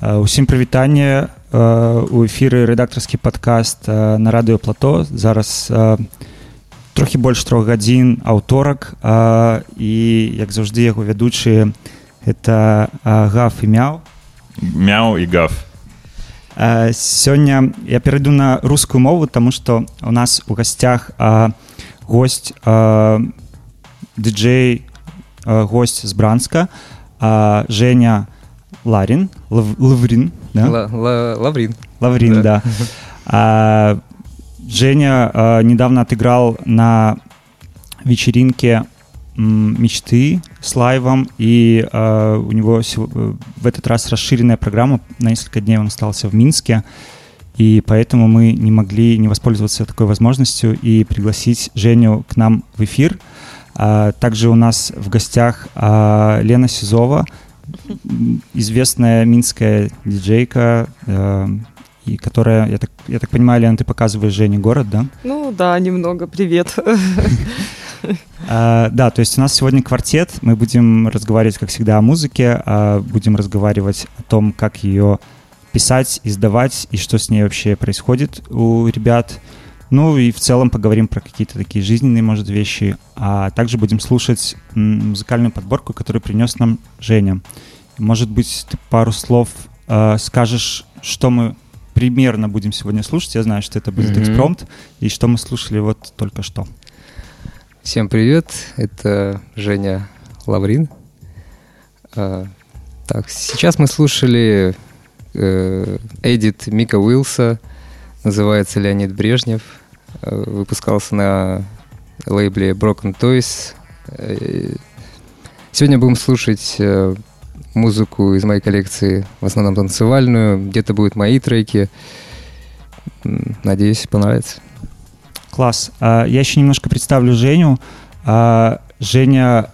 усім прывітанне у эфіры рэдактарскі падкаст на радыё плато зараз трохі больш трох гадзін аўторак і як заўжды яго вядучыя это гаф і мяў мяў і гаф сёння я перайду на рускую мову тому что у нас у гасцях гость диджей гость з бранска Женя Ларин, Лав, Лаврин, да? Л, Л, Лаврин. Лаврин, да. да. А, Женя а, недавно отыграл на вечеринке мечты с лайвом, и а, у него в этот раз расширенная программа, на несколько дней он остался в Минске, и поэтому мы не могли не воспользоваться такой возможностью и пригласить Женю к нам в эфир. А, также у нас в гостях а, Лена Сизова, известная минская диджейка, э, и которая, я так, я так понимаю, Лена, ты показываешь Жене город, да? Ну да, немного, привет. А, да, то есть у нас сегодня квартет, мы будем разговаривать, как всегда, о музыке, а будем разговаривать о том, как ее писать, издавать, и что с ней вообще происходит у ребят. Ну и в целом поговорим про какие-то такие жизненные, может, вещи. А также будем слушать музыкальную подборку, которую принес нам Женя. Может быть, ты пару слов э, скажешь, что мы примерно будем сегодня слушать. Я знаю, что это будет mm-hmm. экспромт, и что мы слушали вот только что. Всем привет, это Женя Лаврин. А, так, сейчас мы слушали э, Эдит Мика Уилса, называется Леонид Брежнев. Э, выпускался на лейбле Broken Toys. Э, сегодня будем слушать э, музыку из моей коллекции, в основном танцевальную. Где-то будут мои треки. Надеюсь, понравится. Класс. А, я еще немножко представлю Женю. А, Женя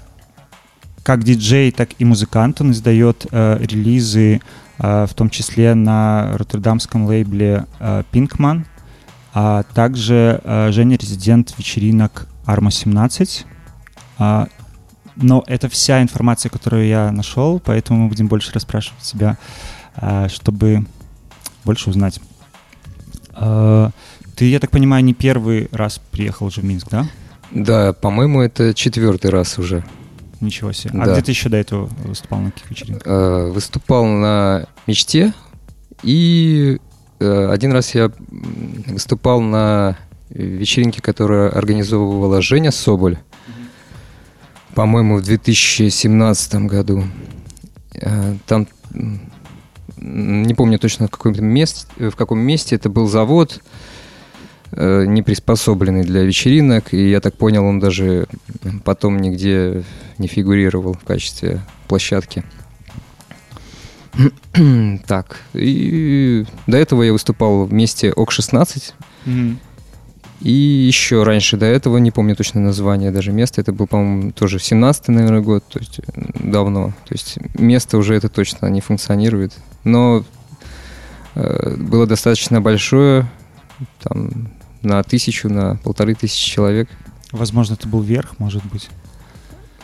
как диджей, так и музыкант. Он издает релизы, в том числе на роттердамском лейбле Pinkman – а также э, Женя резидент вечеринок Арма 17. А, но это вся информация, которую я нашел, поэтому мы будем больше расспрашивать себя, а, чтобы больше узнать. А, ты, я так понимаю, не первый раз приехал уже в Минск, да? Да, по-моему, это четвертый раз уже. Ничего себе. А да. где ты еще до этого выступал на каких вечеринках? Э, выступал на «Мечте» и Э, один раз я выступал на вечеринке, которую организовывала Женя Соболь, по-моему, в 2017 году. Э, там не помню точно в каком месте, в каком месте это был завод, э, не приспособленный для вечеринок, и я так понял, он даже потом нигде не фигурировал в качестве площадки. так, и до этого я выступал вместе ОК-16. Mm-hmm. И еще раньше до этого, не помню точно название даже места, это был, по-моему, тоже 17-й, наверное, год, то есть давно. То есть место уже это точно не функционирует. Но э, было достаточно большое, там, на тысячу, на полторы тысячи человек. Возможно, это был верх, может быть.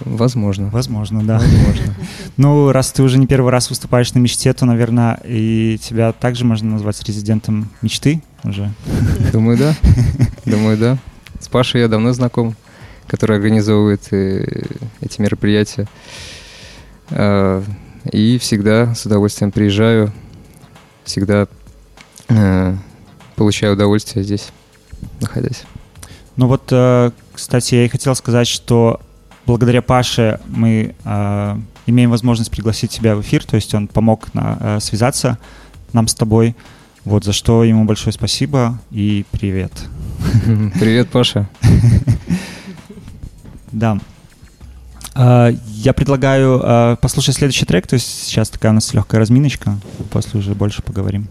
Возможно. Возможно, да. Возможно. Ну, раз ты уже не первый раз выступаешь на мечте, то, наверное, и тебя также можно назвать резидентом мечты уже. Думаю, да. Думаю, да. С Пашей я давно знаком, который организовывает э, эти мероприятия. А, и всегда с удовольствием приезжаю, всегда э, получаю удовольствие здесь, находясь. Ну вот, э, кстати, я и хотел сказать, что благодаря Паше мы э, имеем возможность пригласить тебя в эфир, то есть он помог на, э, связаться нам с тобой. Вот, за что ему большое спасибо и привет. Привет, Паша. Да. А, я предлагаю а, послушать следующий трек, то есть сейчас такая у нас легкая разминочка, после уже больше поговорим.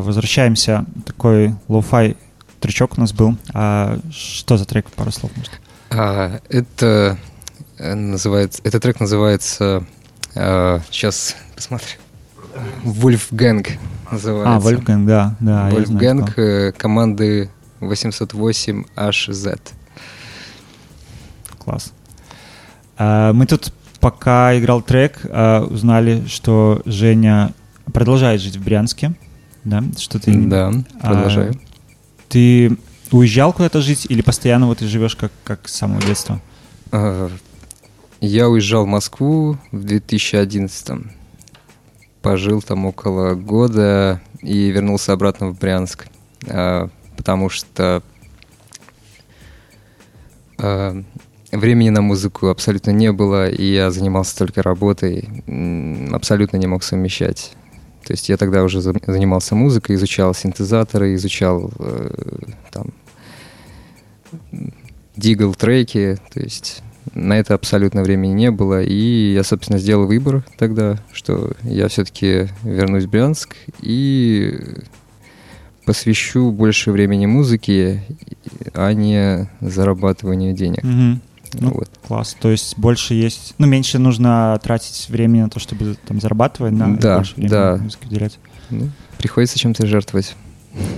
Возвращаемся. Такой lo-fi тречок у нас был. А что за трек? Пару слов, может? А, это э, называется, этот трек называется, а, сейчас посмотрим, Wolfgang называется. А, Wolfgang, да, да. я знаю такого. э, команды 808HZ. Класс. А, Мы тут, пока играл трек, а, узнали, что Женя продолжает жить в Брянске. Да, что ты... Да, А, продолжаю. Ты уезжал куда-то жить или постоянно вот ты живешь как, как с самого детства? А, Я уезжал в Москву в 2011 Пожил там около года и вернулся обратно в Брянск. А, Потому что а, времени на музыку абсолютно не было, и я занимался только работой, абсолютно не мог совмещать. То есть я тогда уже за- занимался музыкой, изучал синтезаторы, изучал э, там дигл треки, то есть на это абсолютно времени не было, и я, собственно, сделал выбор тогда, что я все-таки вернусь в Брянск и посвящу больше времени музыке, а не зарабатыванию денег. Мгм. Ну, Вот. Класс. То есть больше есть... Ну, меньше нужно тратить времени на то, чтобы там зарабатывать, и Да, больше времени да. музыке уделять. Ну, приходится чем-то жертвовать.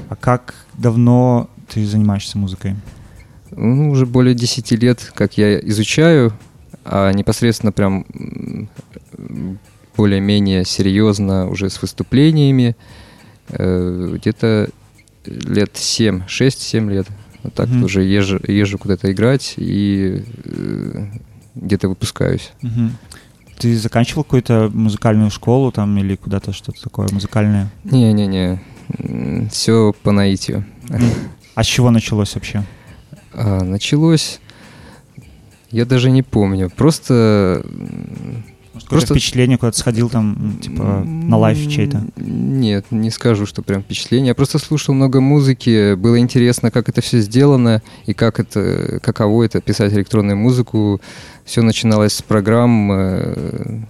А как давно ты занимаешься музыкой? Ну, уже более 10 лет, как я изучаю, а непосредственно прям более-менее серьезно уже с выступлениями, э, где-то лет 7, 6-7 лет. Так Мгм. уже езжу, езжу куда-то играть и э, где-то выпускаюсь. Мгм. Ты заканчивал какую-то музыкальную школу там или куда-то что-то такое музыкальное? Не-не-не, все по наитию. А с чего началось вообще? А, началось, я даже не помню, просто... Может, какое-то впечатление, куда-то сходил там, типа, на лайф чей-то? Нет, не скажу, что прям впечатление. Я просто слушал много музыки, было интересно, как это все сделано и как это, каково это писать электронную музыку. Все начиналось с программ э,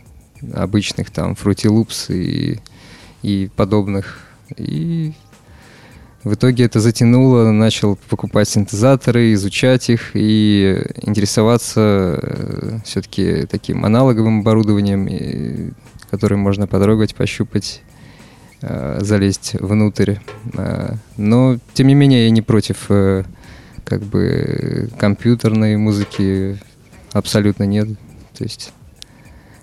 обычных, там, Fruity Loops и, и подобных. И в итоге это затянуло, начал покупать синтезаторы, изучать их и интересоваться все-таки таким аналоговым оборудованием, которым можно потрогать, пощупать, э, залезть внутрь. Э, Но, тем не менее, я не против э, как бы компьютерной музыки, абсолютно нет. То есть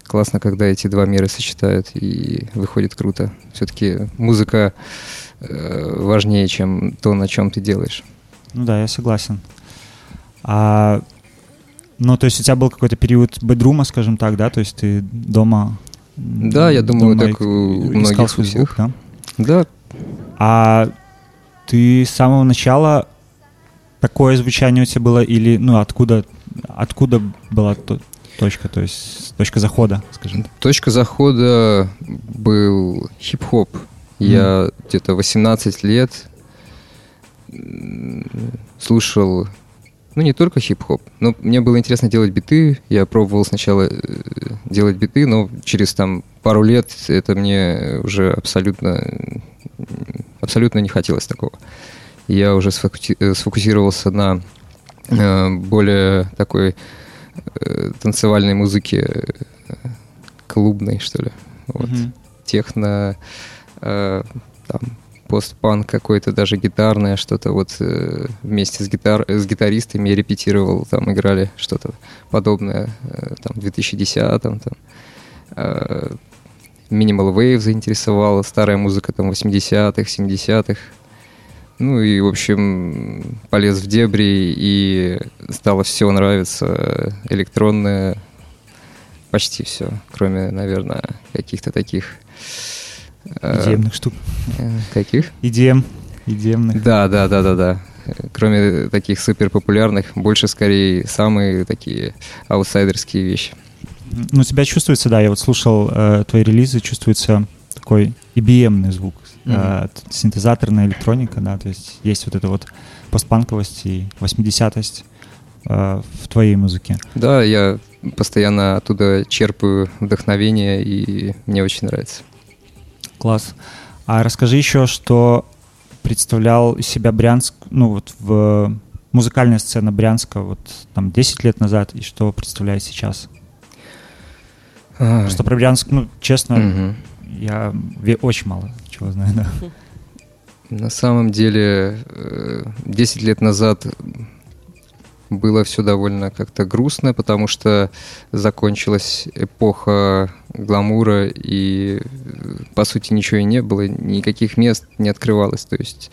классно, когда эти два мира сочетают и выходит круто. Все-таки музыка э, важнее, чем то, на чем ты делаешь. Ну да, я согласен. А, ну, то есть у тебя был какой-то период бедрума, скажем так, да? То есть ты дома... Да, я думаю, дома так у искал многих свой всех. звук, да? Да, А ты с самого начала такое звучание у тебя было или, ну, откуда, откуда была то- точка, то есть точка захода, скажем так? Точка захода был хип-хоп. Я где-то 18 лет слушал, ну не только хип-хоп, но мне было интересно делать биты. Я пробовал сначала э, делать биты, но через там пару лет это мне уже абсолютно, абсолютно не хотелось такого. Я уже э, сфокусировался на э, более такой танцевальной музыке, клубной, что ли. Вот. Мгм. Техно, э, там, постпанк какой-то, даже гитарное что-то. Вот э, вместе с, гитар, с гитаристами я репетировал, там играли что-то подобное, э, там, в 2010-м. Там. Э, Minimal Wave заинтересовала, старая музыка там 80-х, 70-х. Ну и, в общем, полез в дебри и стало все нравиться. Электронное, почти все, кроме, наверное, каких-то таких... э, Идеемных штук. э, Каких? Идеем. Идеемных. Да, да, да, да, да. Э, Кроме таких супер популярных, больше скорее самые такие аутсайдерские вещи. Ну, тебя чувствуется, да, я вот слушал э, твои релизы, чувствуется такой IBM-ный звук, Мгм. э, синтезаторная электроника, да, то есть есть вот эта вот постпанковость и 80-ость э, в твоей музыке. Да, я постоянно оттуда черпаю вдохновение, и мне очень нравится. Класс. А расскажи еще, что представлял из себя Брянск, ну вот в музыкальная сцена Брянска вот там 10 лет назад и что представляет сейчас? А, что про Брянск, ну, честно, угу. я очень мало чего знаю, да. На самом деле, 10 э, лет назад было все довольно как-то грустно, потому что закончилась эпоха гламура, и, по сути, ничего и не было, никаких мест не открывалось, то есть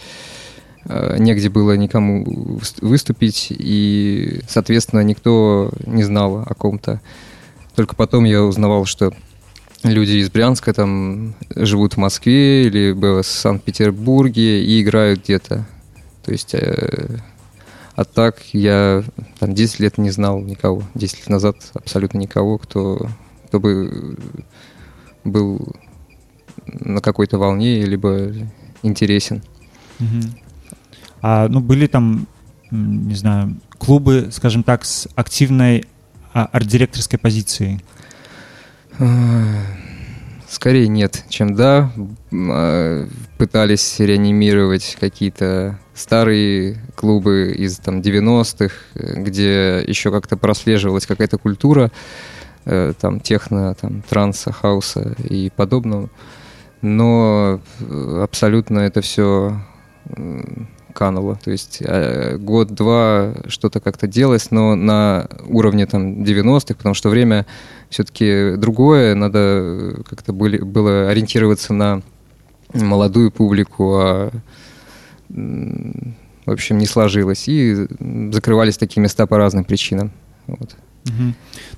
э, негде было никому выступить, и, соответственно, никто не знал о ком-то. Только потом я узнавал, что люди из Брянска там живут в Москве или в Санкт-Петербурге и играют где-то. То есть, э, а так я там 10 лет не знал никого. 10 лет назад абсолютно никого, кто, кто бы был на какой-то волне, либо интересен. Угу. А, ну, были там, не знаю, клубы, скажем так, с активной а, арт-директорской позицией? Скорее нет, чем да. А, пытались реанимировать какие-то старые клубы из там 90-х, где еще как-то прослеживалась какая-то культура, э, там техно, там транса, хауса и подобного. Но э, абсолютно это все кануло. То есть э, год-два что-то как-то делалось, но на уровне там 90-х, потому что время все-таки другое, надо как-то были, было ориентироваться на молодую публику, а в общем, не сложилось. И закрывались такие места по разным причинам. Вот.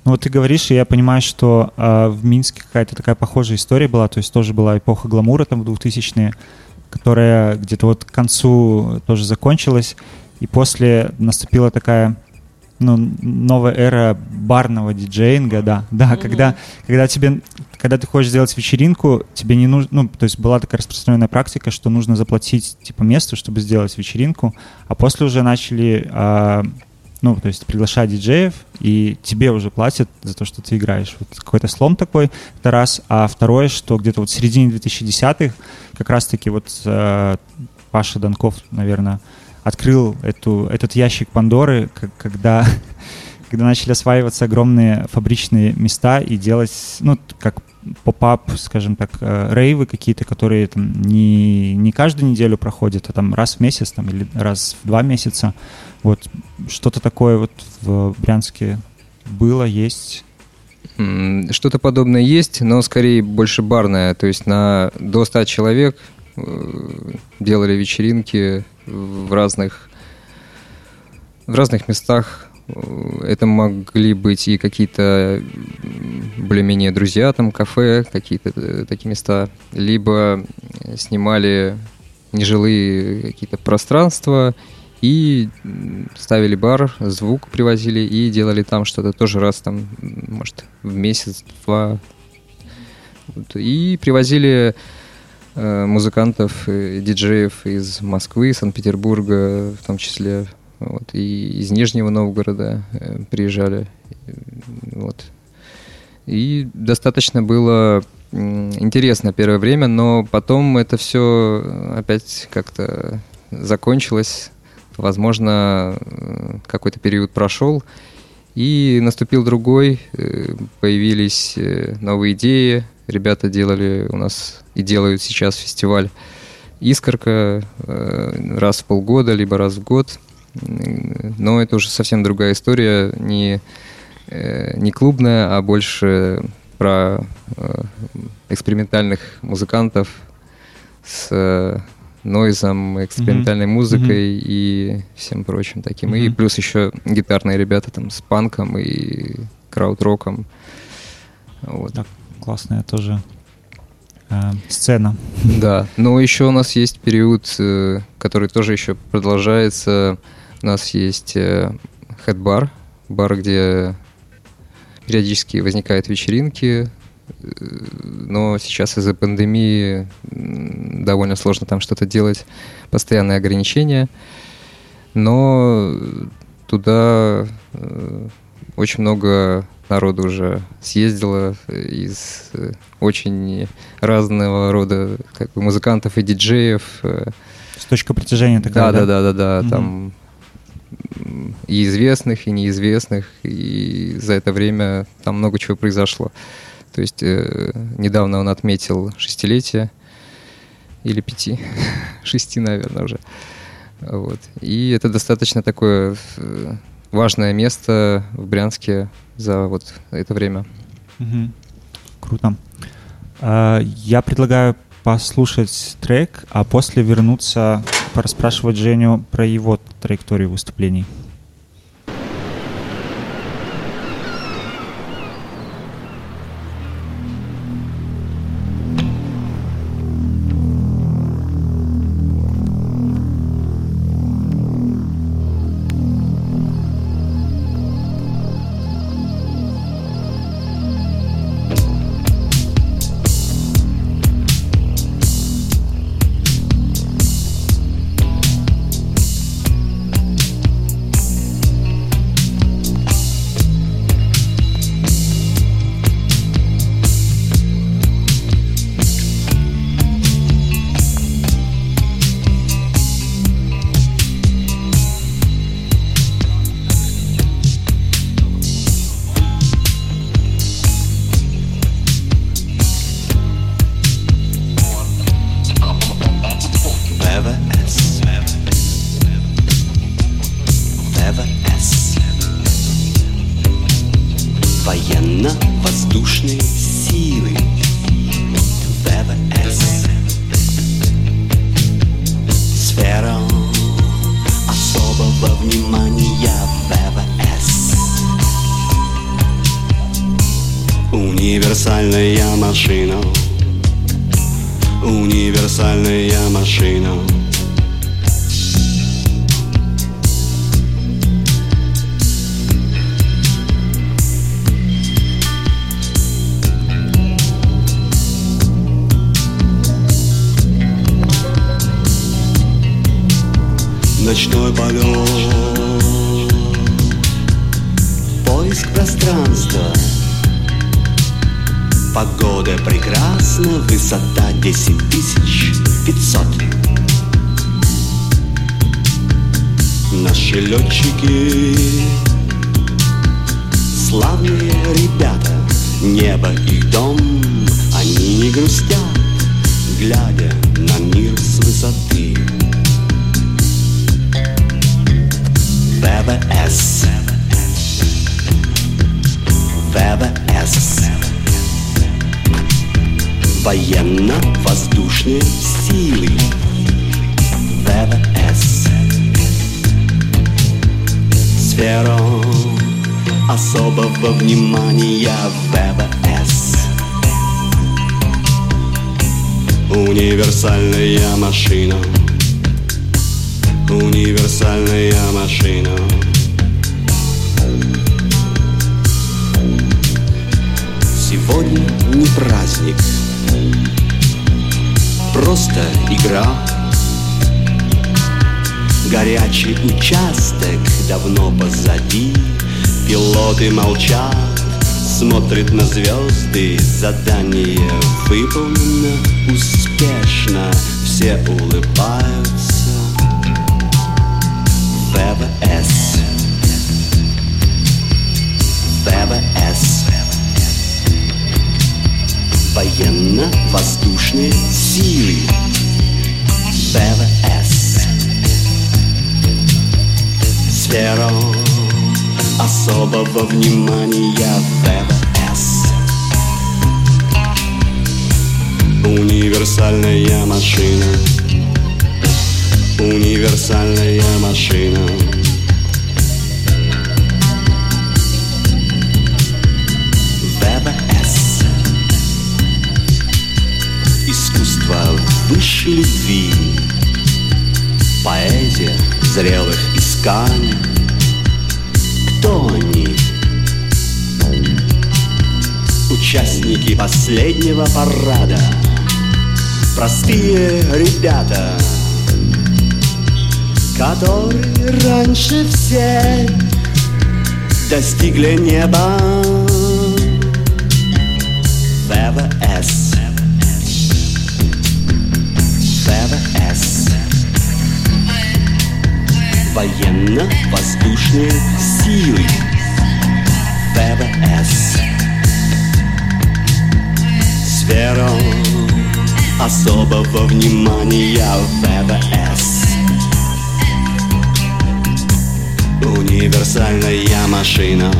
Ну вот ты говоришь, и я понимаю, что э, в Минске какая-то такая похожая история была, то есть тоже была эпоха гламура там в 2000-е, которая где-то вот к концу тоже закончилась, и после наступила такая ну, новая эра барного диджеинга, да, да, mm-hmm. когда, когда тебе, когда ты хочешь сделать вечеринку, тебе не нужно, ну, то есть была такая распространенная практика, что нужно заплатить, типа, место, чтобы сделать вечеринку, а после уже начали а, ну, то есть приглашать диджеев, и тебе уже платят за то, что ты играешь. Вот какой-то слом такой, это раз. А второе, что где-то вот в середине 2010-х как раз-таки вот э, Паша Донков, наверное, открыл эту, этот ящик Пандоры, когда, когда начали осваиваться огромные фабричные места и делать, ну, как поп-ап, скажем так, э, рейвы какие-то, которые там не, не каждую неделю проходят, а там раз в месяц там, или раз в два месяца. Вот что-то такое вот в Брянске было, есть? Что-то подобное есть, но скорее больше барное. То есть на до 100 человек э, делали вечеринки в разных, в разных местах. Это могли быть и какие-то более-менее друзья, там кафе, какие-то э, такие места. Либо снимали нежилые какие-то пространства и ставили бар, звук привозили и делали там что-то тоже раз там, может, в месяц, два. И привозили э, музыкантов, э, диджеев из Москвы, Санкт-Петербурга, в том числе, вот, и из Нижнего Новгорода э, приезжали. Вот. И достаточно было интересно первое время, но потом это все опять как-то закончилось Возможно, э, какой-то период прошел, и наступил другой, э, появились э, новые идеи. Ребята делали у нас и делают сейчас фестиваль «Искорка» раз в полгода, либо раз в год. Но это уже совсем другая история, не, не клубная, а больше про экспериментальных музыкантов с нойзом, экспериментальной mm-hmm. музыкой mm-hmm. и всем прочим таким. Mm-hmm. И плюс еще гитарные ребята там с панком и крауд-роком. Вот. Да, классная тоже э, сцена. Да, но еще у нас есть период, э, который тоже еще продолжается. У нас есть э, хэт-бар, бар, где периодически возникают вечеринки, но сейчас из-за пандемии довольно сложно там что-то делать, постоянные ограничения. Но туда э, очень много народу уже съездило из э, очень разного рода как бы, музыкантов и диджеев. э. С точка притяжения такая, Да, да, да, да, да. Мгм. Там м, и известных, и неизвестных. И за это время там много чего произошло. То есть э, недавно он отметил шестилетие или пяти, шести, наверное, уже. Вот. И это достаточно такое э, важное место в Брянске за вот это время. Мгм. Круто. А, Я предлагаю послушать трек, а после вернуться, пораспрашивать Женю про его траекторию выступлений. Военно-воздушные силы. ВВС Сфера особого внимания ВВС Универсальная машина. Универсальная машина высшей любви. Поэзия зрелых исканий. Кто они? Участники последнего парада. Простые ребята Которые раньше всех Достигли неба Военно-воздушные силы ВВС Сфера особого внимания ВВС Универсальная машина.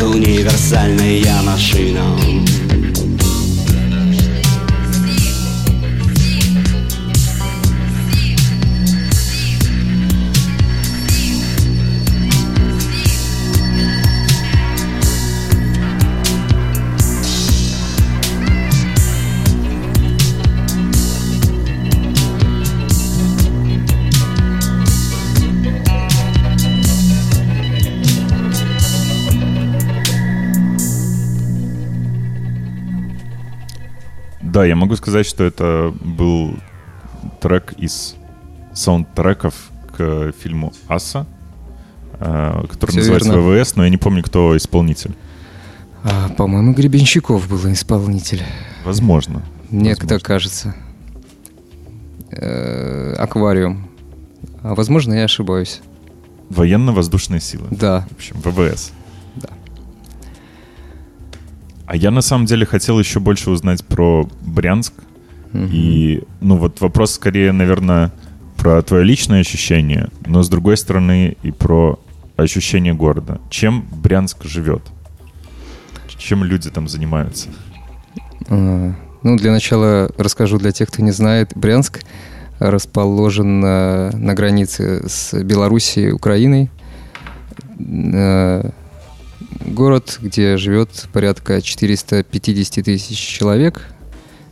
Универсальная машина Да, я могу сказать, что это был трек из саундтреков к фильму «Аса», э, который Всё называется верно. ВВС, но я не помню, кто исполнитель. А, по-моему, Гребенщиков был исполнитель. Возможно. Мне Возможно. так кажется. Э, Аквариум. А возможно, я ошибаюсь. Военно-воздушные силы. Да. В общем, ВВС. А я на самом деле хотел еще больше узнать про Брянск. Мгм. И, ну, вот вопрос скорее, наверное, про твое личное ощущение, но с другой стороны и про ощущение города. Чем Брянск живет? Чем люди там занимаются? А, Ну, для начала расскажу для тех, кто не знает. Брянск расположен на, на границе с Белоруссией и Украиной. Город, где живет порядка 450 тысяч человек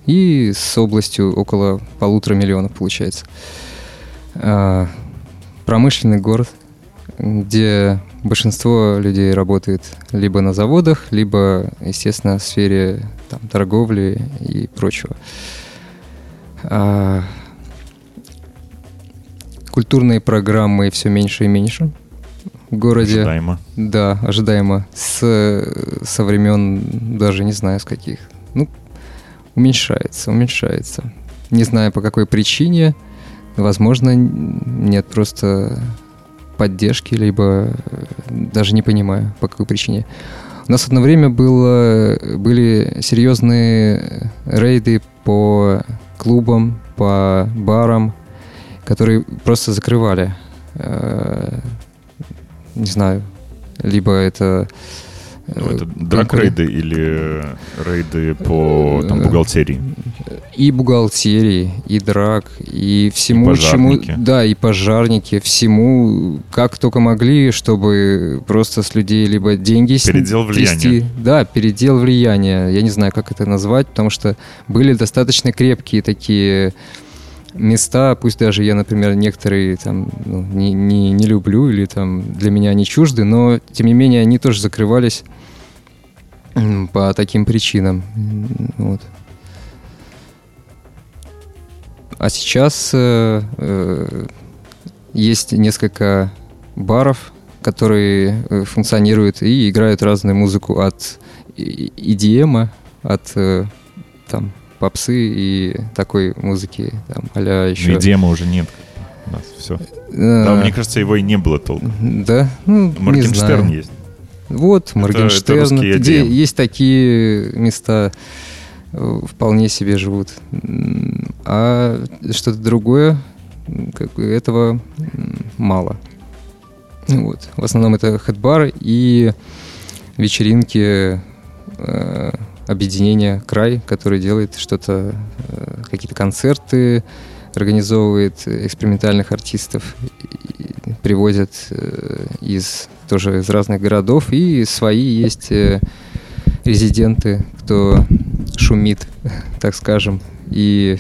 и с областью около полутора миллионов получается. А, Промышленный город, где большинство людей работает либо на заводах, либо, естественно, в сфере там, торговли и прочего. А, культурные программы все меньше и меньше городе. Ожидаемо. Да, ожидаемо. С, со времен, даже не знаю с каких. Ну, уменьшается, уменьшается. Не знаю по какой причине. Возможно, нет просто поддержки, либо э, даже не понимаю, по какой причине. У нас одно время было, были серьезные рейды по клубам, по барам, которые просто закрывали. Э, Не знаю, либо это... э, Ну, это драк-рейды или рейды по там, Э, бухгалтерии? и бухгалтерии, и драк, и всему, пожарники. чему... Да, и пожарники, всему, как только могли, чтобы просто с людей либо деньги Передел влияния. трясти. Да, передел влияния. Я не знаю, как это назвать, потому что были достаточно крепкие такие места, пусть даже я, например, некоторые там ну, не, не, не люблю или там для меня они чужды, но тем не менее они тоже закрывались по таким причинам. Вот. А сейчас э, э, есть несколько баров, которые э, функционируют и играют разную музыку от EDM, от э, там попсы и такой музыки, там, а еще... Медиема уже нет. У нас все. Э, Да, мне кажется, его и не было толком. Да, ну, Моргенштерн есть. Вот, это Моргенштерн, русский где EDM. есть такие места, э, вполне себе живут. А что-то другое, как бы этого мало. Ну Вот. В основном это хэтбар и вечеринки э, объединения «Край», который делает что-то, э, какие-то концерты, организовывает экспериментальных артистов, привозят э, из тоже из разных городов, и свои есть э, резиденты, кто шумит, так скажем, и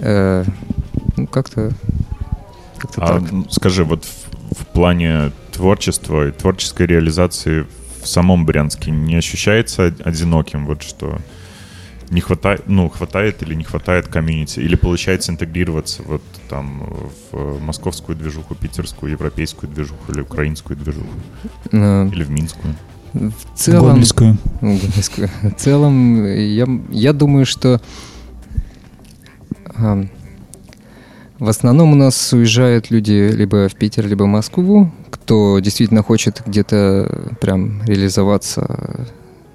э, ну, как-то как-то А так. скажи, вот в, в плане творчества и творческой реализации в самом Брянске не ощущается од- одиноким? Вот что не хватает, ну, хватает или не хватает комьюнити? Или получается интегрироваться вот там в московскую движуху, питерскую, европейскую движуху или украинскую движуху? Э, Или в минскую? В целом, Гоблинскую. Ну, Гоблинскую. В целом, я, я думаю, что ам, в основном у нас уезжают люди либо в Питер, либо в Москву, кто действительно хочет где-то прям реализоваться,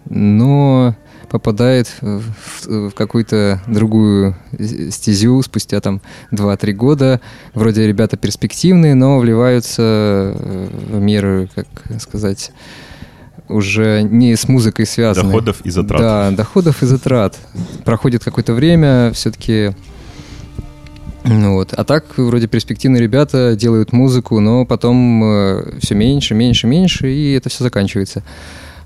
но попадает в, в какую-то другую стезю спустя там 2-3 года. Вроде ребята перспективные, но вливаются в мир, как сказать, уже не с музыкой связаны. Доходов и затрат. Да, доходов и затрат. Проходит какое-то время, все-таки... Ну вот. А так, вроде перспективные ребята делают музыку, но потом э, все меньше, меньше, меньше, и это все заканчивается.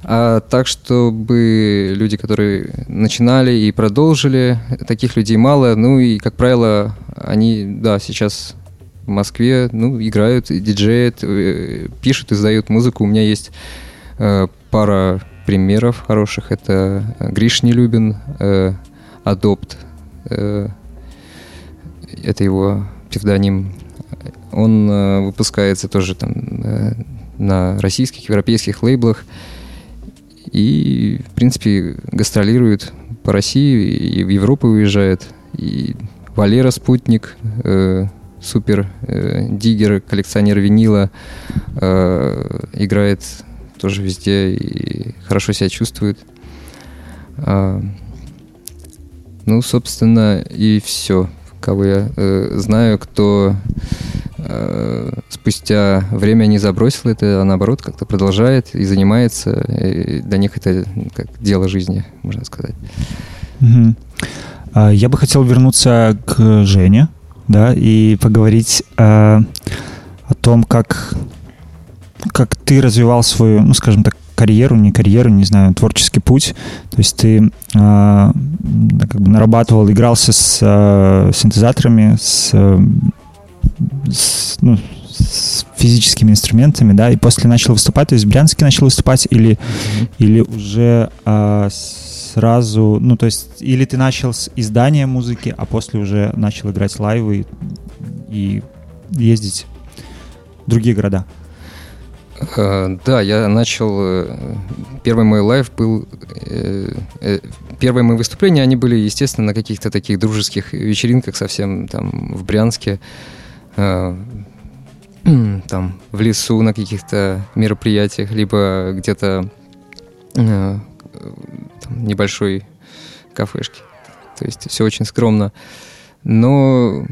А так, чтобы люди, которые начинали и продолжили, таких людей мало. Ну и, как правило, они, да, сейчас в Москве, ну, играют, диджеют, э, пишут, издают музыку. У меня есть э, пара примеров хороших. Это Гриш Нелюбин, э, Adopt. Э, это его псевдоним. Он э, выпускается тоже там э, на российских, европейских лейблах. И, в принципе, гастролирует по России и в Европу уезжает. И Валера Спутник, э, супер э, диггер, коллекционер винила, э, играет тоже везде и хорошо себя чувствует. А, ну, собственно, и все. Кого я э, знаю, кто э, спустя время не забросил это, а наоборот как-то продолжает и занимается. И для них это как дело жизни, можно сказать. А, Я бы хотел вернуться к Жене, да, и поговорить а, о том, как, как ты развивал свою, ну, скажем так, карьеру, не карьеру, не знаю, творческий путь. То есть ты да, как бы нарабатывал, игрался с а, синтезаторами, с, а, с, ну, с физическими инструментами, да, и после начал выступать, то есть в Брянске начал выступать или, или уже а, сразу, ну, то есть, или ты начал с издания музыки, а после уже начал играть лайвы и, и ездить в другие города. Э, Да, я начал... э, Первый мой live был... э, Первые мои выступления, они были, естественно, на каких-то таких дружеских вечеринках совсем там в Брянске. Там в лесу на каких-то мероприятиях, либо где-то небольшой кафешке. То есть все очень скромно. Но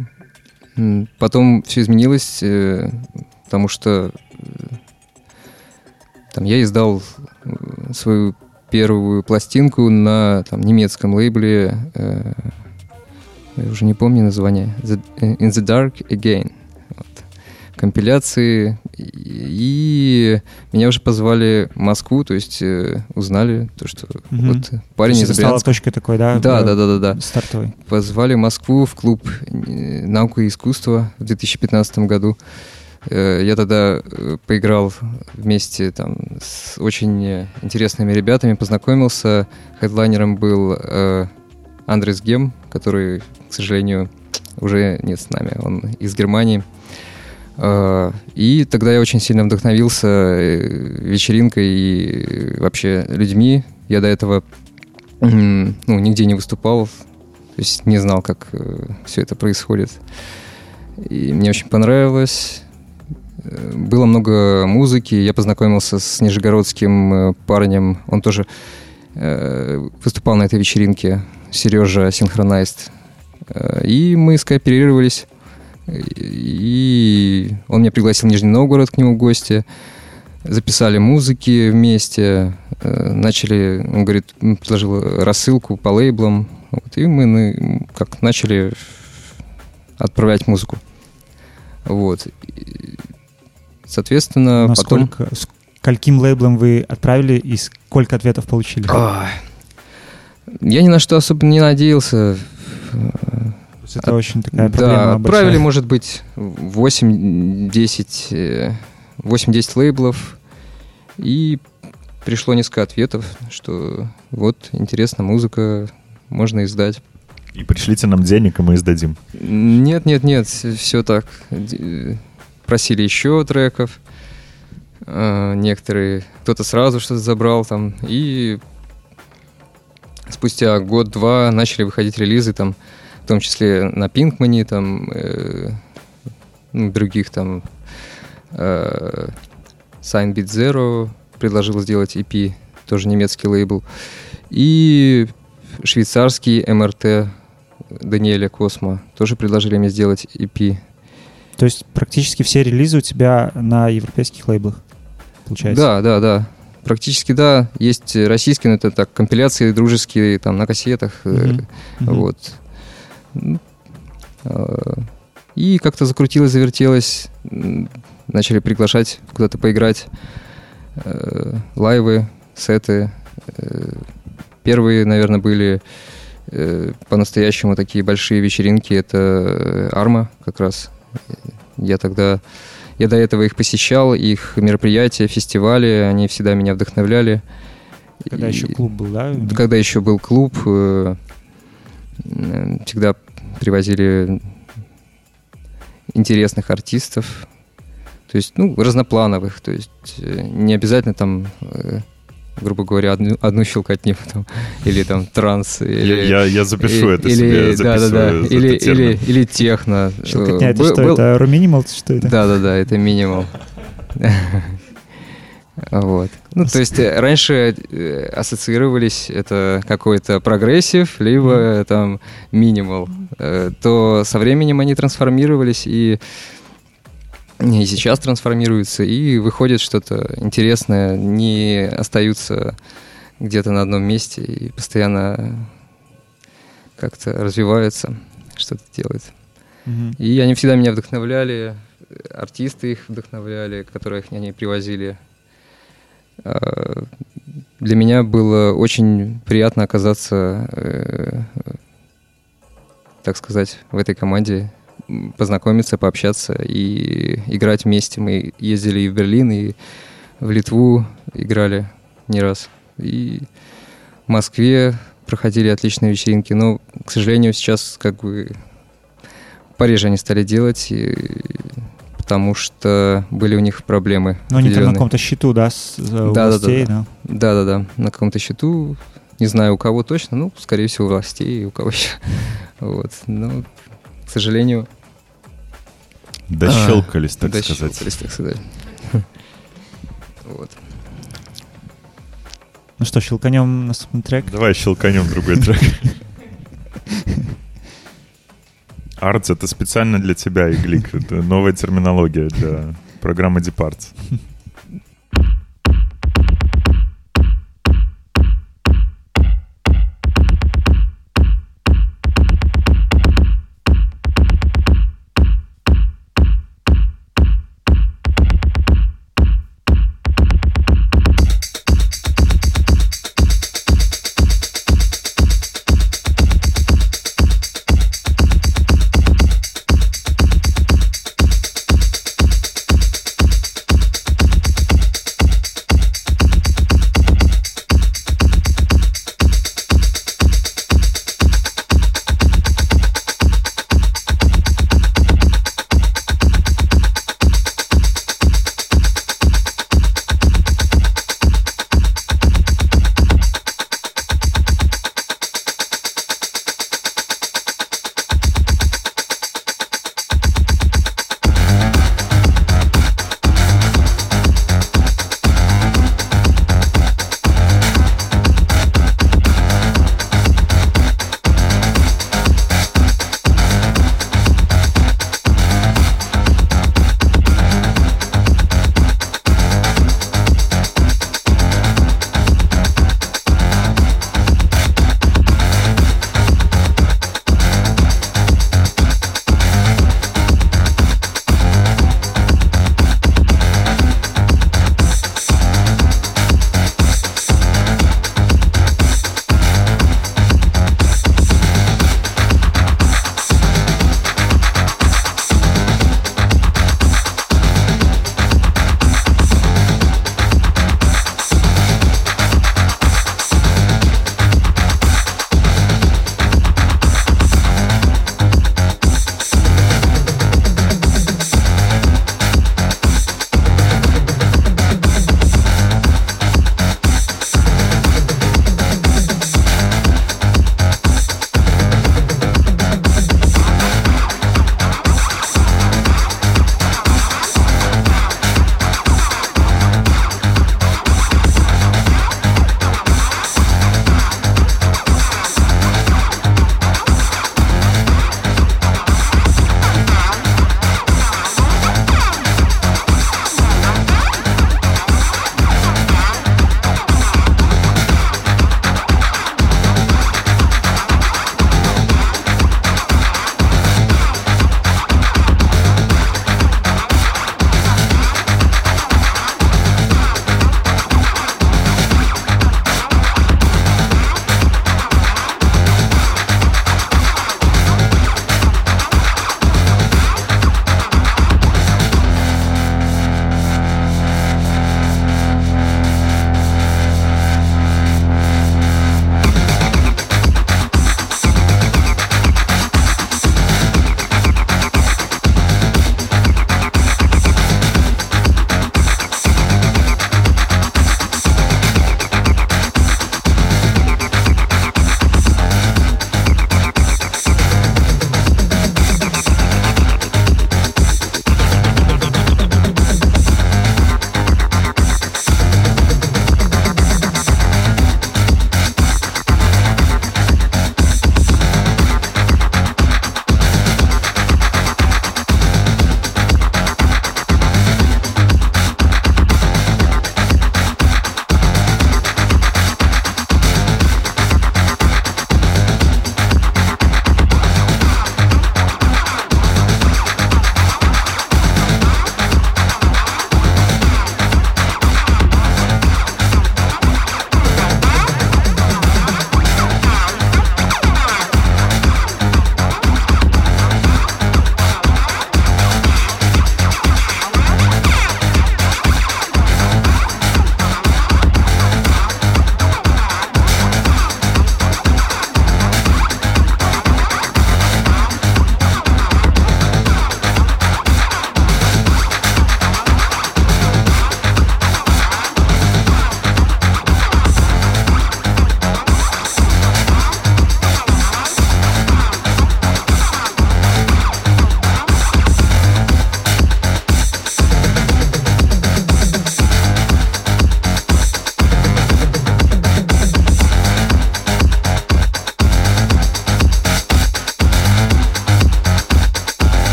потом все изменилось, потому что там я издал э, свою первую пластинку на там, немецком лейбле, э, я уже не помню название, The- э, In the Dark Again. Вот. Компиляции. И меня уже позвали в Москву, то есть э, узнали то, что Мгм. вот парень То из Брянска. точкой такой, да? Да, да, да, да, да Стартовой. позвали в Москву в клуб э, «Наука и искусство» в 2015 году. Э, Я тогда э, поиграл вместе там, с очень интересными ребятами, познакомился. Хедлайнером был э, Андрес Гем, который, к сожалению, уже нет с нами. Он из Германии. Э, И тогда я очень сильно вдохновился э, вечеринкой и вообще людьми. Я до этого ну, нигде не выступал, то есть не знал, как все это происходит. И мне очень понравилось. Было много музыки. Я познакомился с нижегородским э, парнем. Он тоже э, выступал на этой вечеринке. Сережа Синхронайст. Э, И мы скооперировались. И он меня пригласил в Нижний Новгород к нему в гости. Записали музыки вместе. Начали, он говорит, предложил рассылку по лейблам. Вот, и мы как начали отправлять музыку. Вот. Соответственно, потом... Насколько, скольким лейблом вы отправили и сколько ответов получили? Я ни на что особо не надеялся. Это очень такая Да, проблема отправили, большая. может быть, 8-10 э, 8-10 лейблов. И пришло несколько ответов, что вот, интересно, музыка, можно издать. И пришлите нам денег, и мы издадим. Нет, нет, нет, все так. Просили еще треков. Э, некоторые, кто-то сразу что-то забрал там, и спустя год-два начали выходить релизы там, в том числе на Пинкмане, там, э, других там, э, Sign Beat Zero предложил сделать EP, тоже немецкий лейбл, и швейцарский МРТ Даниэля Космо тоже предложили мне сделать EP. То есть практически все релизы у тебя на европейских лейблах, получается? Да, да, да. Практически да. Есть российские, но это так, компиляции дружеские, там, на кассетах. Мгм. Вот. А, И как-то закрутилось, завертелось. Начали приглашать куда-то поиграть. Э, Лайвы, сеты. Э, Первые, наверное, были э, по-настоящему такие большие вечеринки. Это э, Арма как раз. Я тогда... Я до этого их посещал, их мероприятия, фестивали, они всегда меня вдохновляли. Когда И- еще клуб был, да? да, Когда еще был клуб, э, м, всегда привозили интересных артистов, то есть, ну, разноплановых, то есть э, не обязательно там, э, грубо говоря, одну, одну щелкотню там, или там транс, или... Я, я запишу и- это или, себе, да, да, да, или, или, или техно. Щелкотня, это был- что? был- Это rominimal? Что это? да, да, да, это минимал. Вот. Ну, то есть э, раньше э, ассоциировались это какой-то progressive, либо там минимал. Э, То со временем они трансформировались и и сейчас трансформируются, и выходит что-то интересное, не остаются где-то на одном месте и постоянно как-то развиваются, что-то делают. Мгм. И они всегда меня вдохновляли, артисты их вдохновляли, которых они привозили. А, Для меня было очень приятно оказаться, э, так сказать, в этой команде, познакомиться, пообщаться и играть вместе. Мы ездили и в Берлин, и в Литву играли не раз. И в Москве проходили отличные вечеринки, но, к сожалению, сейчас как бы пореже они стали делать, и- потому что были у них проблемы. Ну, они там на каком-то счету, да, с, э, Да-да-да-да. властей, да? Да-да-да, на каком-то счету. Не знаю, у кого точно, ну, скорее всего, властей, у кого еще. Вот. Но, к сожалению, Дощелкались, так дощелкались, сказать. так сказать. Вот. Ну что, щелканем наступный трек? Давай щелканем другой трек. Артс — это специально для тебя, Иглик. Это новая терминология для программы Departs.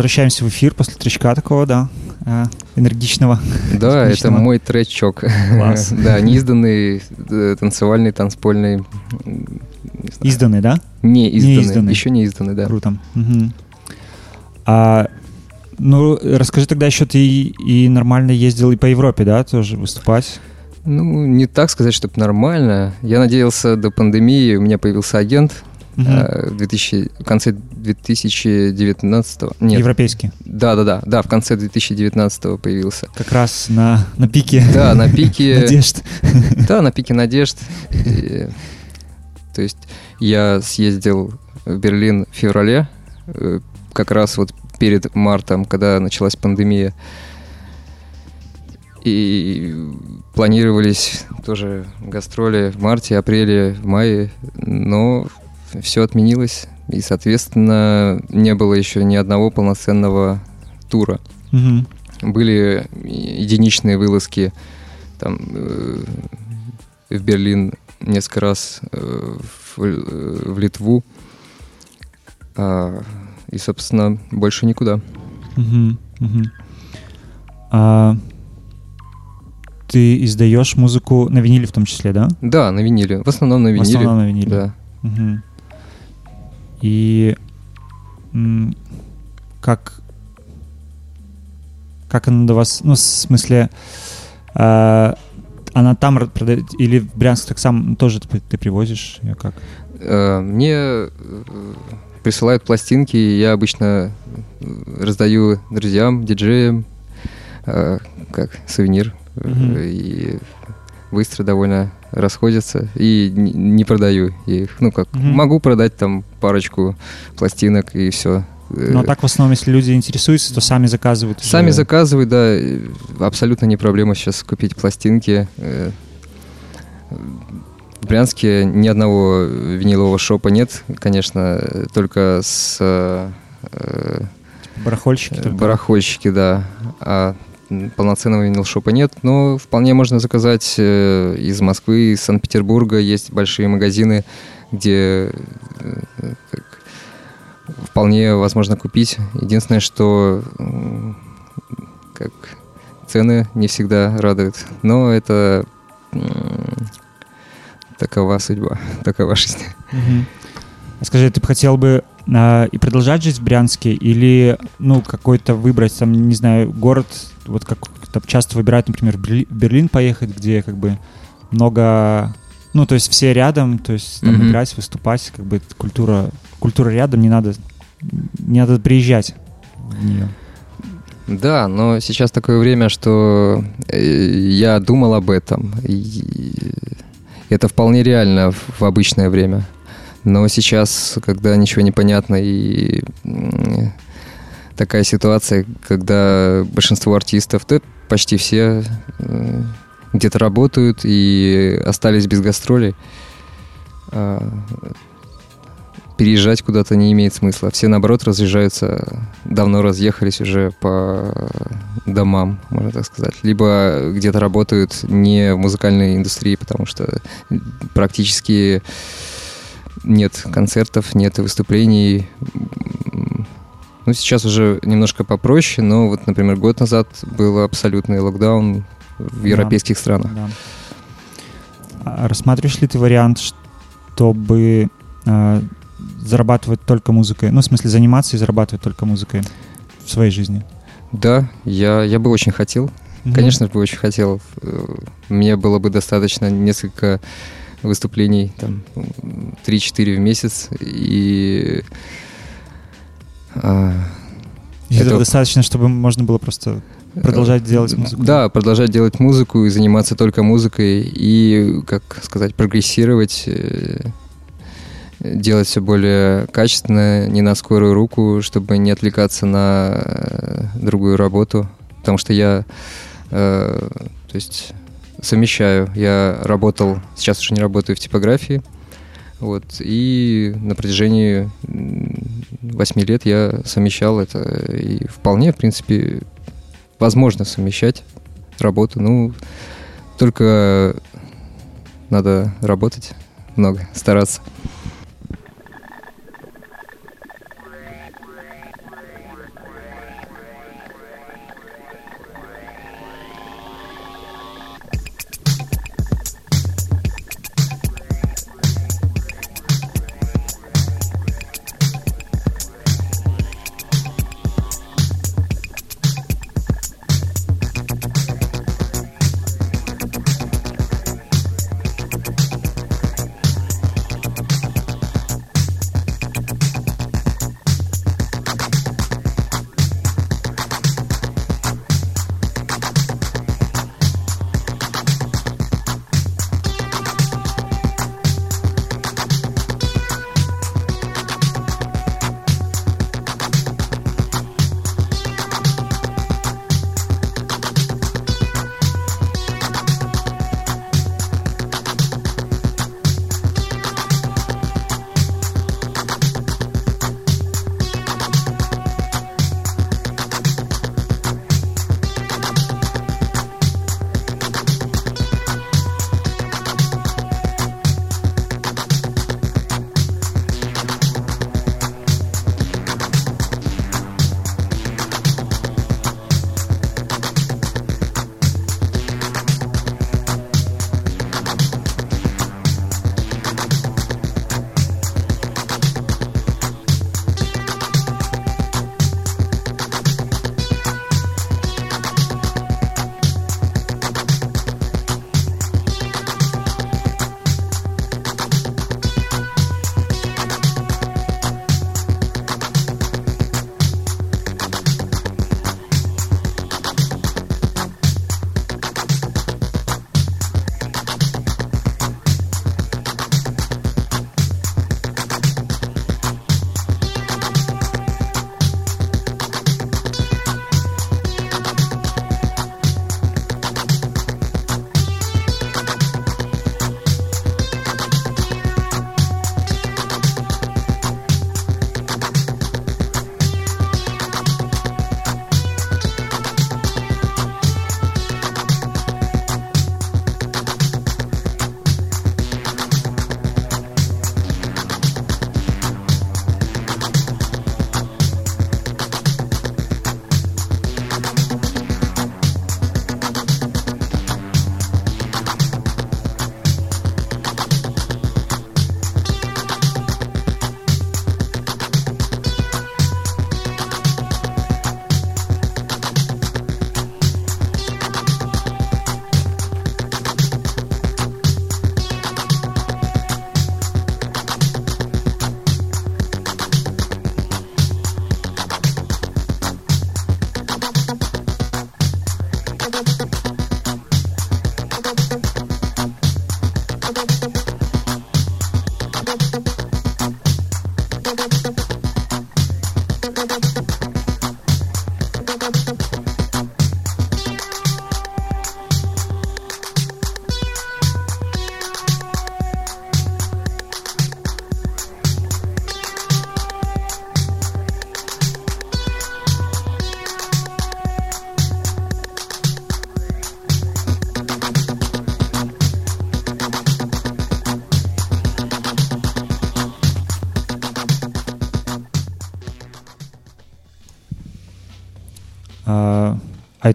Возвращаемся в эфир после тречка такого, да, э, энергичного. Да, это мой тречок. Класс. Да, неизданный, э, танцевальный, танцпольный. не. Изданный, да? Не изданный. Еще не изданный, да. Круто. А, ну, расскажи тогда еще, ты и нормально ездил и по Европе, да, тоже выступать? Ну, не так сказать, чтобы нормально. Я надеялся до пандемии, у меня появился агент Мгм. э, в 2000 в конце 2019 Нет, Европейский. да, да, да, да, в конце 2019 появился. Как раз на, на пике Да, на пике, надежд. да, на пике надежд. И, то есть я съездил в Берлин в феврале, э, как раз вот перед мартом, когда началась пандемия. И планировались тоже гастроли в марте, апреле, в мае, но все отменилось, и, соответственно, не было еще ни одного полноценного тура. Мгм. Были единичные вылазки там, э, в Берлин несколько раз, э, в, э, в Литву, А, и, собственно, больше никуда. Мгм, мгм. А, ты издаешь музыку на виниле в том числе, да? Да, на виниле. В основном на В виниле. основном на виниле. Да. Мгм. И как как она до вас, ну, в смысле, а, она там продает, или в Брянск так сам тоже ты, ты привозишь ее как? Э, Мне э, присылают пластинки, и я обычно э, раздаю друзьям, диджеям, э, как сувенир. Э, Мгм. И быстро довольно расходятся. И не продаю их. Ну как, Мгм. могу продать там парочку пластинок и все. Ну, а так в основном, если люди интересуются, то сами заказывают. Сами уже. заказывают, да, э, абсолютно не проблема сейчас купить пластинки. Э, В Брянске ни одного винилового шопа нет, конечно, э, только с э, э, Барахольщики только. барахольщики, да, а полноценного винил-шопа нет, но вполне можно заказать э, из Москвы, из Санкт-Петербурга, есть большие магазины, где э, вполне возможно купить. Единственное, что как цены не всегда радуют, но это такова судьба, такова жизнь. А Скажи, ты бы хотел бы а, и продолжать жить в Брянске или, ну, какой-то выбрать, там, не знаю, город, вот как там часто выбирают, например, в Берли- в Берлин поехать, где как бы много, ну, то есть все рядом, то есть там Мгм. играть, выступать, как бы культура, культура рядом, не надо, не надо приезжать в нее. Да, но сейчас такое время, что э, я думал об этом. И это вполне реально в обычное время. Но сейчас, когда ничего не понятно и такая ситуация, когда большинство артистов, да почти все э, где-то работают и остались без гастролей, а, переезжать куда-то не имеет смысла. Все, наоборот, разъезжаются, давно разъехались уже по домам, можно так сказать. Либо где-то работают не в музыкальной индустрии, потому что практически нет концертов, нет выступлений. Ну, сейчас уже немножко попроще, но вот, например, год назад был абсолютный локдаун в Да. европейских странах. Да. А рассматриваешь ли ты вариант, чтобы э, зарабатывать только музыкой? Ну, в смысле, заниматься и зарабатывать только музыкой в своей жизни? Да, я, я бы очень хотел. Мгм. Конечно же, бы очень хотел. Мне было бы достаточно несколько выступлений, там, 3-4 в месяц, и... а, этого это- достаточно, чтобы можно было просто продолжать делать музыку. Да, продолжать делать музыку и заниматься только музыкой, и, как сказать, прогрессировать, э, делать все более качественно, не на скорую руку, чтобы не отвлекаться на э, другую работу. Потому что я, э, то есть, совмещаю. Я работал, сейчас уже не работаю в типографии, вот, и на протяжении м, восьми лет я совмещал это, и вполне, в принципе, возможно совмещать работу. Ну, только надо работать много, стараться.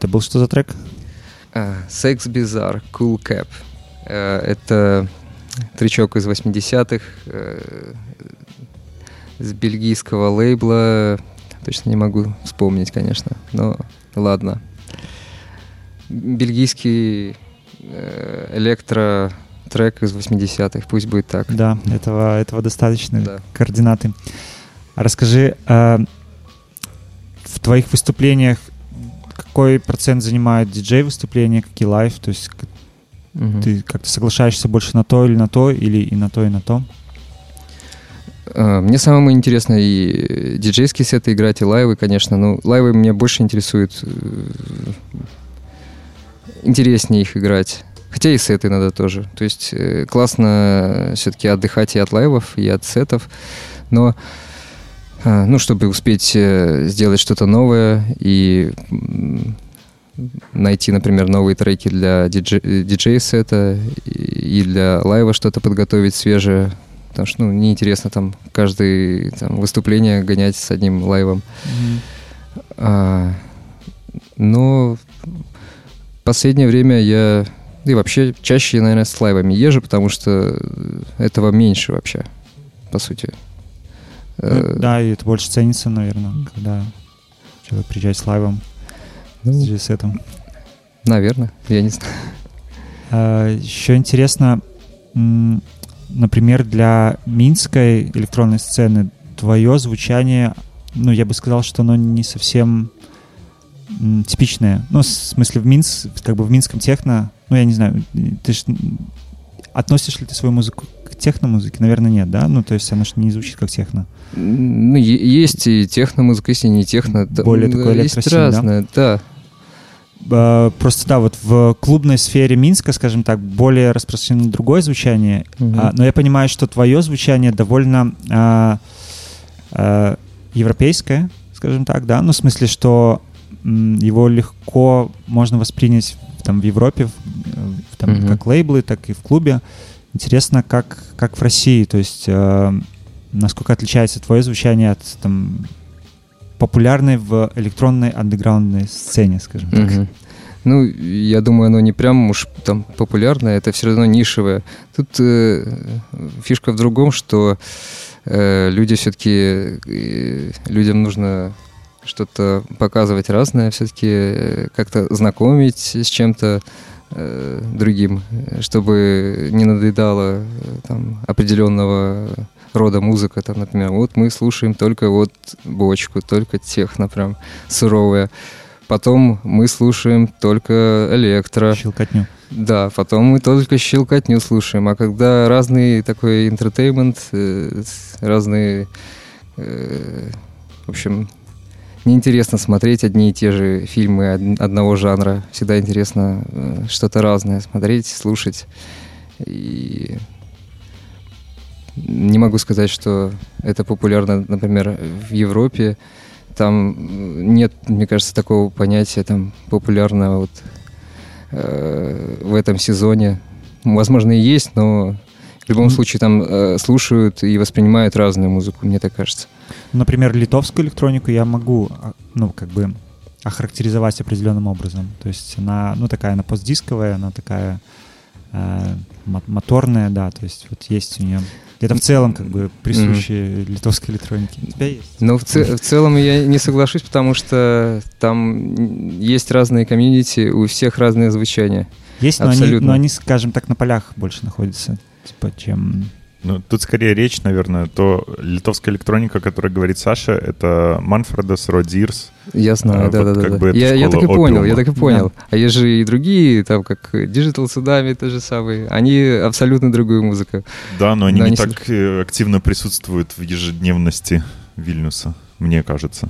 Это был что за трек? А, Sex Bizarre, Cool Cap. Э, Это тречок из 80-х э, с бельгийского лейбла. Точно не могу вспомнить, конечно, но ладно. Бельгийский э, электро-трек из 80-х, пусть будет так. Да, этого, этого достаточно. Да. Координаты. Расскажи, а, в твоих выступлениях какой процент занимает диджей выступления, какие live? То есть Мгм. ты как-то соглашаешься больше на то или на то, или и на то, и на то? А, Мне самому интересно и диджейские сеты играть, и лайвы, конечно. Но лайвы меня больше интересуют. э, Интереснее их играть. Хотя и сеты надо тоже. То есть э, классно все-таки отдыхать и от лайвов, и от сетов. Но, ну, чтобы успеть э, сделать что-то новое и найти, например, новые треки для диджей- э, диджей-сета и для лайва что-то подготовить свежее, потому что, ну, неинтересно там каждое там, выступление гонять с одним лайвом. А, но в последнее время я, и вообще чаще, наверное, с лайвами езжу, потому что этого меньше вообще, по сути. Ну, Э, да, и это больше ценится, наверное, когда человек приезжает с лайвом, ну, с диджей-сетом. наверное, я не знаю. А, Еще интересно, например, для минской электронной сцены твое звучание, ну, я бы сказал, что оно не совсем типичное. Ну, в смысле, в Минск, как бы в минском техно, ну, я не знаю, ты ж, относишь ли ты свою музыку к техно-музыке? Наверное, нет, да? Ну, то есть она же не звучит как техно. Ну, есть и техно-музыка, есть и не техно. Более Есть электростиль, да? разное, да. Просто да, вот в клубной сфере Минска, скажем так, более распространено другое звучание, Мгм. А, но я понимаю, что твое звучание довольно а, а, европейское, скажем так, да, ну, в смысле, что м, его легко можно воспринять там в Европе, в- там, Мгм. как лейблы, так и в клубе. Интересно, как, как в России, то есть э, насколько отличается твое звучание от там, популярной в электронной андеграундной сцене, скажем так. Ну, я думаю, оно не прям уж там популярное, это все равно нишевое. Тут э, фишка в другом, что э, люди все-таки, людям нужно что-то показывать разное, все-таки как-то знакомить с чем-то э, другим, чтобы не надоедало э, там, определенного рода музыка. Там, например, вот мы слушаем только вот бочку, только техно прям суровое. Потом мы слушаем только электро. Щелкотню. Да, потом мы только щелкотню слушаем. А когда разный такой интертеймент, э, разные... э, в общем, неинтересно смотреть одни и те же фильмы од- одного жанра. Всегда интересно э, что-то разное смотреть, слушать. И не могу сказать, что это популярно, например, в Европе. Там нет, мне кажется, такого понятия там популярно вот э, в этом сезоне. Возможно, и есть, но в любом случае там э, слушают и воспринимают разную музыку, мне так кажется. Например, литовскую электронику я могу, а, ну, как бы охарактеризовать определенным образом. То есть она, ну, такая, она постдисковая, она такая э, мо- моторная, да, то есть вот есть у нее где-то в целом как бы присущие литовской электронике. У тебя есть? Но в, це- в целом я не соглашусь, потому что там есть разные комьюнити, у всех разное звучание. Есть, но они, Абсолютно. но они, скажем так, на полях больше находятся, типа, чем... Ну, тут скорее речь, наверное, то литовская электроника, о которой говорит Саша, это Манфредас, Родирс. Я знаю, А, да, вот да, да. да. Я, я так и школа понял, я опиума. так и понял. А есть же и другие, там как Digital Судами, то же самое. Они абсолютно другую музыку. Да, но они Да, не они так э, активно присутствуют в ежедневности Вильнюса, мне кажется.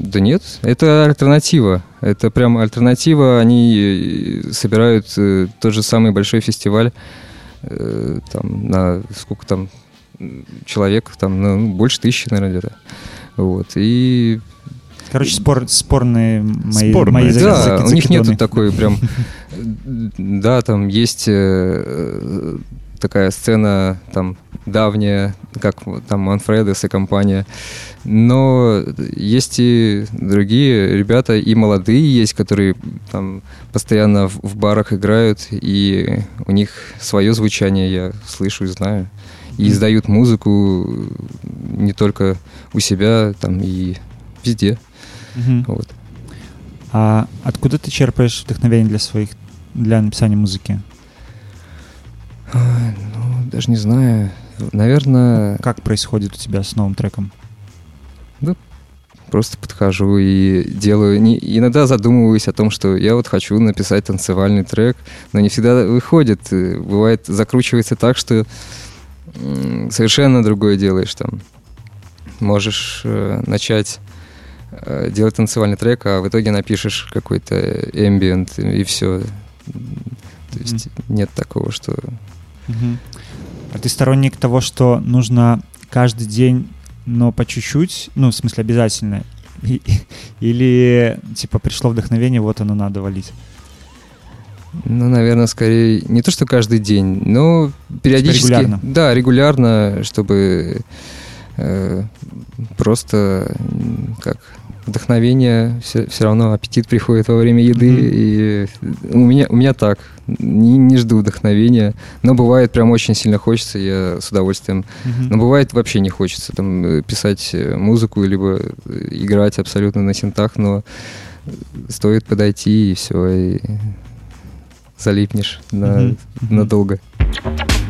Да нет, это альтернатива. Это прям альтернатива. Они э, собирают э, тот же самый большой фестиваль. Э, там на сколько там человек, там ну, больше тысячи, наверное, где-то. Вот. И Короче, спор, спорные мои, Спорные, мои да, за- да, заки- у них закидоны. нету такой прям... Да, там есть э, такая сцена там давняя, как там Манфредес и компания. Но есть и другие ребята, и молодые есть, которые там постоянно в, в барах играют, и у них свое звучание я слышу и знаю. И издают музыку не только у себя, там и везде. Мгм. Вот. А откуда ты черпаешь вдохновение для своих для написания музыки? Ай, ну, даже не знаю. Наверное, Как происходит у тебя с новым треком? просто подхожу и делаю. Не, иногда задумываюсь о том, что я вот хочу написать танцевальный трек, но не всегда выходит. И Бывает, закручивается так, что совершенно другое делаешь там. Можешь э, начать э, делать танцевальный трек, а в итоге напишешь какой-то эмбиент и все. То есть нет такого, что Мгм. А ты сторонник того, что нужно каждый день, но по чуть-чуть, ну, в смысле, обязательно? И- Или, типа, пришло вдохновение, вот оно надо валить? Ну, наверное, скорее не то, что каждый день, но периодически. регулярно. Да, регулярно, чтобы э, просто как вдохновение, все, равно аппетит приходит во время еды. И у меня, у меня так. Не, не жду вдохновения. Но бывает прям очень сильно хочется, я с удовольствием. Мгм. Но бывает вообще не хочется там э, писать э, музыку, либо э, играть абсолютно на синтах, но стоит подойти и все, и залипнешь на, мгм. надолго. мы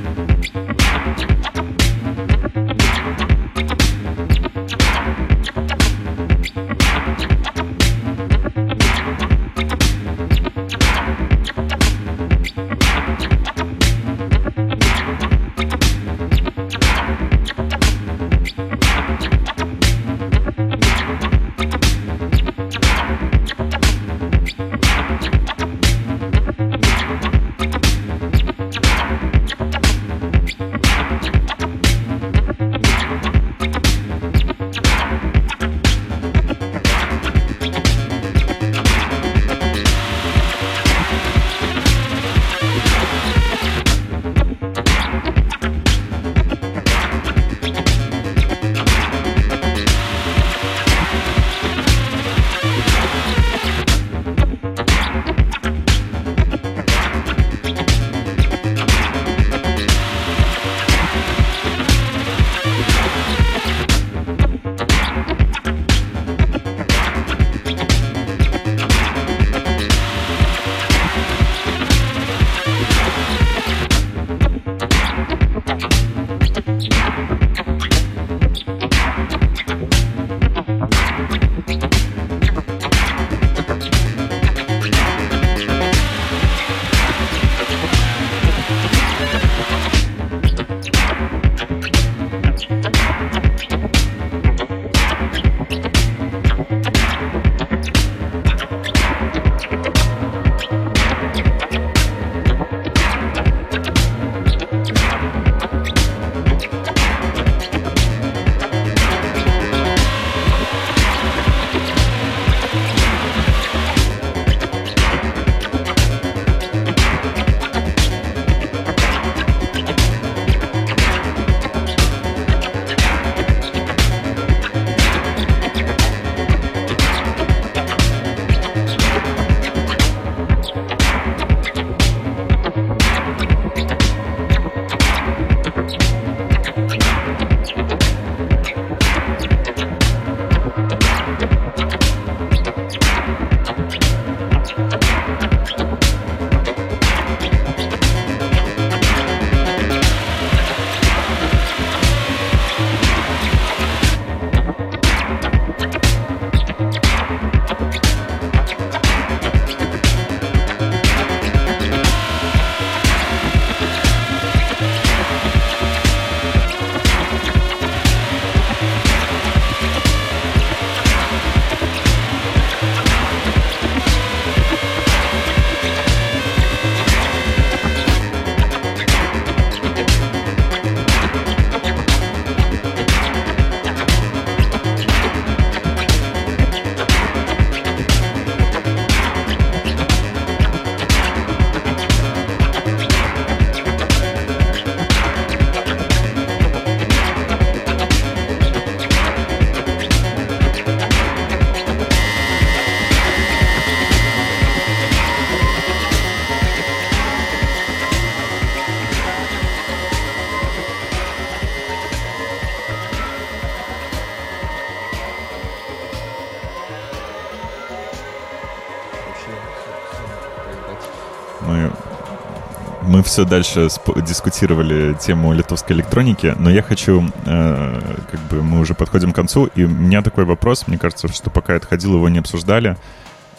все дальше дискутировали тему литовской электроники, но я хочу, э, как бы мы уже подходим к концу, и у меня такой вопрос, мне кажется, что пока я отходил, его не обсуждали.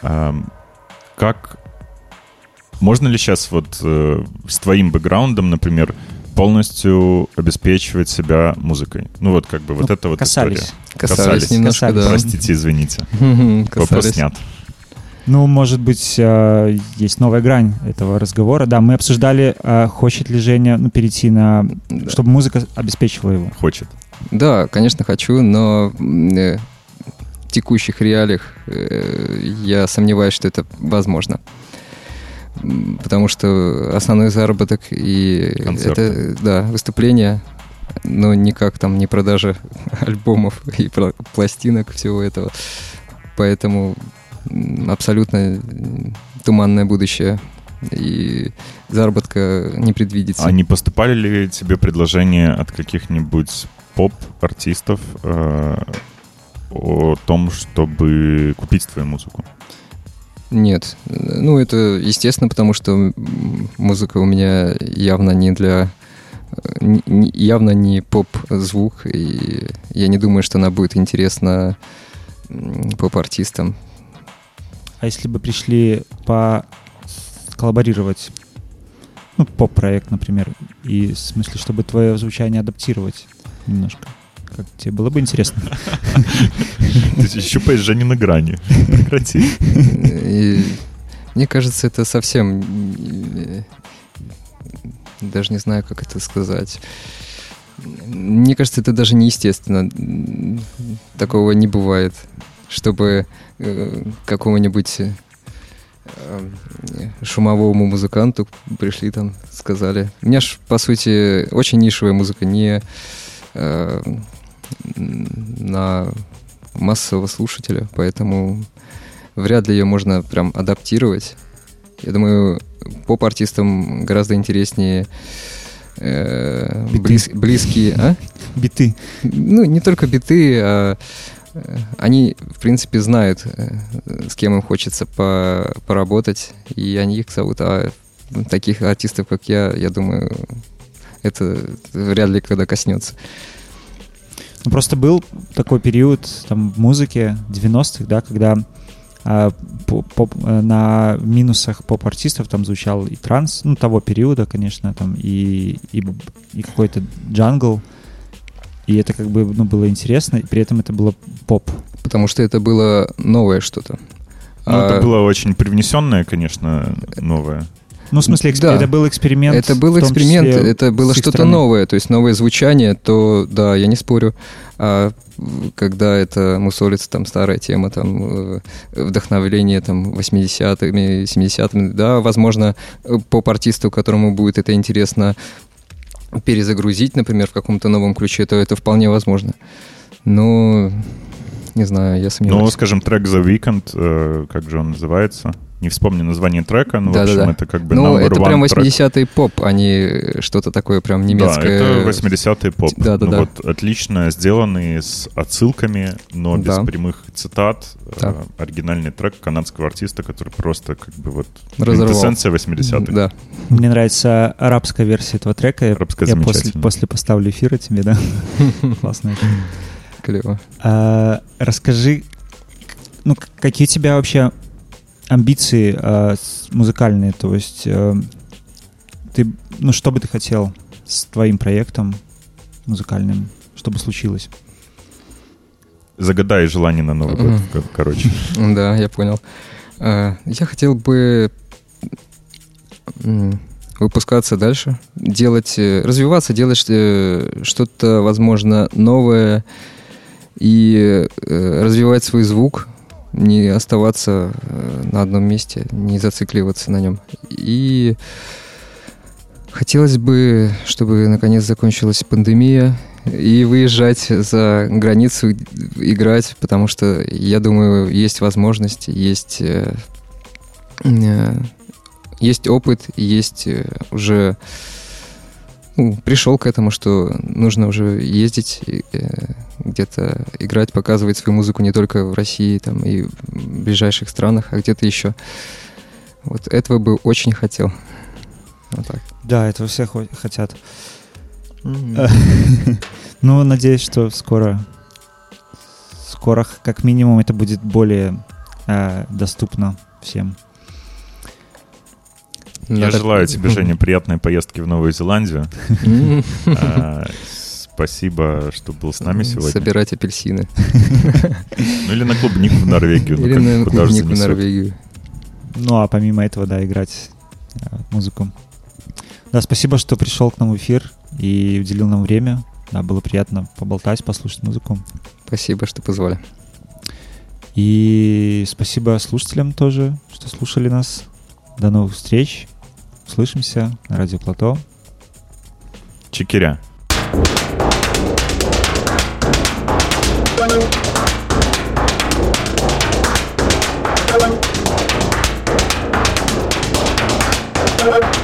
Э, как можно ли сейчас вот э, с твоим бэкграундом, например, полностью обеспечивать себя музыкой? Ну вот как бы вот ну, это вот касались. история. Касались, касались немножко, касались. да. Простите, извините. Вопрос снят. Ну, может быть, э, есть новая грань этого разговора. Да, мы обсуждали, э, хочет ли Женя ну, перейти на... Да. чтобы музыка обеспечивала его. Хочет. Да, конечно, хочу, но э, в текущих реалиях я сомневаюсь, что это возможно. Потому что основной заработок и Концерты. это да, выступления, но никак там не продажа альбомов и пластинок, всего этого. Поэтому абсолютно туманное будущее и заработка не предвидится. А не поступали ли тебе предложения от каких-нибудь поп-артистов э, о том, чтобы купить твою музыку? Нет. Ну, это естественно, потому что музыка у меня явно не для явно не поп-звук, и я не думаю, что она будет интересна поп-артистам. А если бы пришли по коллаборировать, ну, поп-проект, например, и в смысле, чтобы твое звучание адаптировать немножко? Как тебе было бы интересно? Ты щупаешь Женю на грани. Прекрати. Мне кажется, это совсем... Даже не знаю, как это сказать. Мне кажется, это даже неестественно. Такого не бывает чтобы э, какому-нибудь э, шумовому музыканту пришли там, сказали. У меня ж, по сути, очень нишевая музыка, не э, на массового слушателя, поэтому вряд ли ее можно прям адаптировать. Я думаю, поп-артистам гораздо интереснее э, близ, близкие... А? Биты. Ну, не только биты, а они, в принципе, знают, э, с кем им хочется по поработать, и они их зовут. А таких артистов, как я, я думаю, это вряд ли когда коснется. Ну, просто был такой период там, в музыке 90-х, да, когда а, поп, э, на минусах поп-артистов там звучал и транс, ну, того периода, конечно, там, и, и, и какой-то джангл, и это как бы ну, было интересно, и при этом это было поп. Потому что это было новое что-то. Ну, а... это было очень привнесенное, конечно, новое. Ну, в смысле, эксп... да. это был эксперимент. Это был эксперимент, это было что-то новое, то есть новое звучание, то да, я не спорю. А когда это мусолится, там старая тема, там э, вдохновление там 80-ми, 70-ми, да, возможно, поп-артисту, которому будет это интересно, перезагрузить, например, в каком-то новом ключе, то это вполне возможно. Но не знаю, я сомневаюсь. Ну, скажем, трек The Weekend, э, как же он называется? Не вспомню название трека, но, да, в общем, да, да. это как бы Ну, это прям 80-й поп, а не что-то такое прям немецкое. Да, это 80-й поп. Да, да, ну, да. вот отлично сделанный, с отсылками, но без да. прямых цитат. Да. Э, оригинальный трек канадского артиста, который просто как бы вот квинтэссенция 80-х. Да. Мне нравится арабская версия этого трека. Арабская Я после, после поставлю эфира тебе, да? Классно. Клево. А, расскажи, ну, какие у тебя вообще амбиции э, музыкальные, то есть э, ты, ну что бы ты хотел с твоим проектом музыкальным, что бы случилось? Загадай желание на Новый год, mm. короче. Да, я понял. А, я хотел бы выпускаться дальше, делать, э, развиваться, делать э, что-то, возможно, новое и э, развивать свой звук, не оставаться э, на одном месте, не зацикливаться на нем. И хотелось бы, чтобы наконец закончилась пандемия и выезжать за границу, играть, потому что, я думаю, есть возможность, есть, э, э, есть опыт, есть уже пришел к этому, что нужно уже ездить, э, где-то играть, показывать свою музыку не только в России там, и в ближайших странах, а где-то еще. Вот этого бы очень хотел. Вот так. Да, этого все хо- хотят. Ну, надеюсь, что скоро, скоро, как минимум, это будет более э, доступно всем. Я желаю тебе, Женя, приятной поездки в Новую Зеландию. А, Спасибо, что был с нами сегодня. Собирать апельсины. Ну или на клубнику в Норвегию. ну, Или как- на куда же клубнику в. Норвегию. Ну, а помимо этого, да, играть э, музыку. Да, спасибо, что пришел к нам в эфир и уделил нам время. Да, было приятно поболтать, послушать музыку. Спасибо, что позвали. И спасибо слушателям тоже, что слушали нас. До новых встреч. Слышимся. Радио Плато. Чекиря. Thank you.